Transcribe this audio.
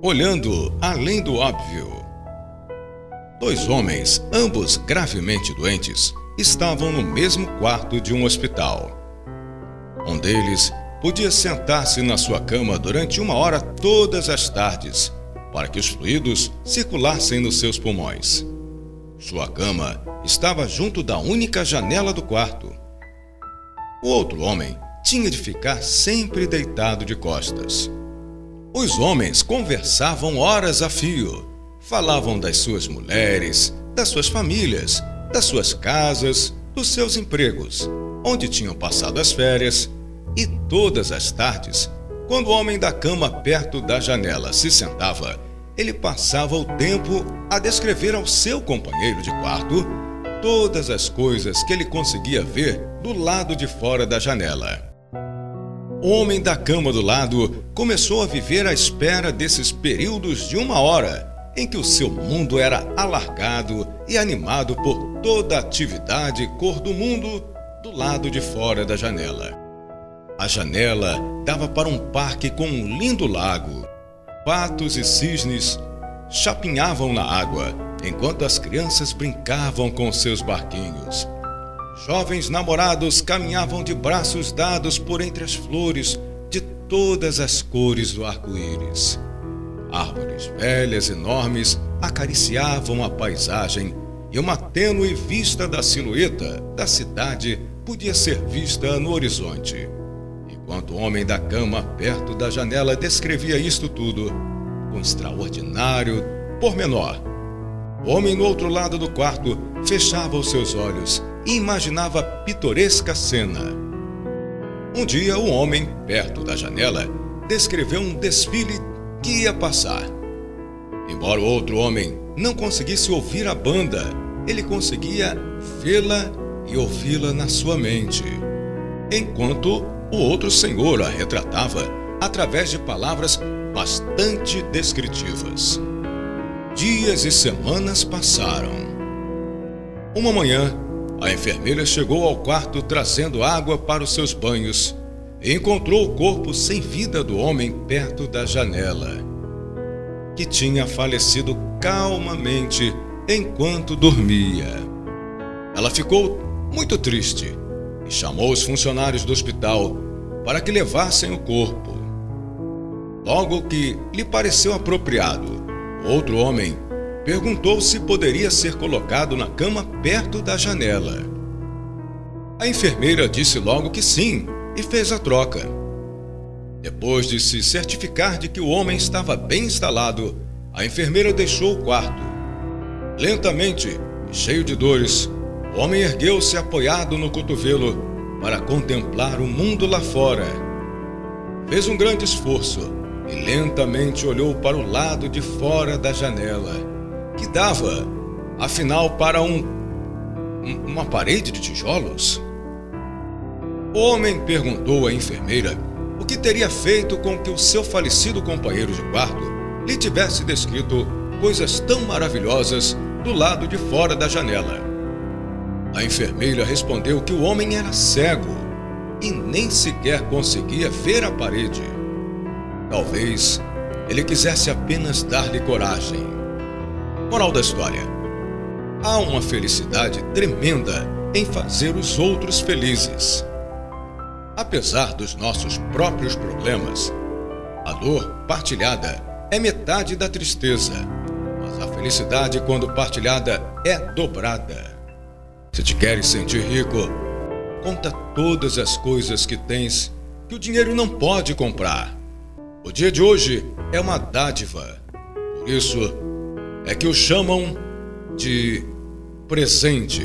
Olhando além do óbvio. Dois homens, ambos gravemente doentes, estavam no mesmo quarto de um hospital. Um deles podia sentar-se na sua cama durante uma hora todas as tardes, para que os fluidos circulassem nos seus pulmões. Sua cama estava junto da única janela do quarto. O outro homem tinha de ficar sempre deitado de costas. Os homens conversavam horas a fio. Falavam das suas mulheres, das suas famílias, das suas casas, dos seus empregos, onde tinham passado as férias, e todas as tardes, quando o homem da cama perto da janela se sentava, ele passava o tempo a descrever ao seu companheiro de quarto todas as coisas que ele conseguia ver do lado de fora da janela. O homem da cama do lado começou a viver à espera desses períodos de uma hora, em que o seu mundo era alargado e animado por toda a atividade e cor do mundo do lado de fora da janela. A janela dava para um parque com um lindo lago. Patos e cisnes chapinhavam na água, enquanto as crianças brincavam com seus barquinhos. Jovens namorados caminhavam de braços dados por entre as flores de todas as cores do arco-íris. Árvores velhas enormes acariciavam a paisagem e uma tênue vista da silhueta da cidade podia ser vista no horizonte. Enquanto o homem da cama perto da janela descrevia isto tudo, com extraordinário pormenor, o homem no outro lado do quarto fechava os seus olhos imaginava pitoresca cena. Um dia, o homem, perto da janela, descreveu um desfile que ia passar. Embora o outro homem não conseguisse ouvir a banda, ele conseguia vê-la e ouvi-la na sua mente, enquanto o outro senhor a retratava através de palavras bastante descritivas. Dias e semanas passaram. Uma manhã, a enfermeira chegou ao quarto trazendo água para os seus banhos e encontrou o corpo sem vida do homem perto da janela, que tinha falecido calmamente enquanto dormia. Ela ficou muito triste e chamou os funcionários do hospital para que levassem o corpo. Logo que lhe pareceu apropriado, Outro homem perguntou se poderia ser colocado na cama perto da janela. A enfermeira disse logo que sim e fez a troca. Depois de se certificar de que o homem estava bem instalado, a enfermeira deixou o quarto. Lentamente cheio de dores, o homem ergueu-se apoiado no cotovelo para contemplar o mundo lá fora. Fez um grande esforço e lentamente olhou para o lado de fora da janela, que dava, afinal, para um, uma parede de tijolos. O homem perguntou à enfermeira o que teria feito com que o seu falecido companheiro de quarto lhe tivesse descrito coisas tão maravilhosas do lado de fora da janela. A enfermeira respondeu que o homem era cego e nem sequer conseguia ver a parede. Talvez ele quisesse apenas dar-lhe coragem. Moral da história: há uma felicidade tremenda em fazer os outros felizes. Apesar dos nossos próprios problemas, a dor partilhada é metade da tristeza, mas a felicidade, quando partilhada, é dobrada. Se te queres sentir rico, conta todas as coisas que tens que o dinheiro não pode comprar. O dia de hoje é uma dádiva. Por isso é que o chamam de presente.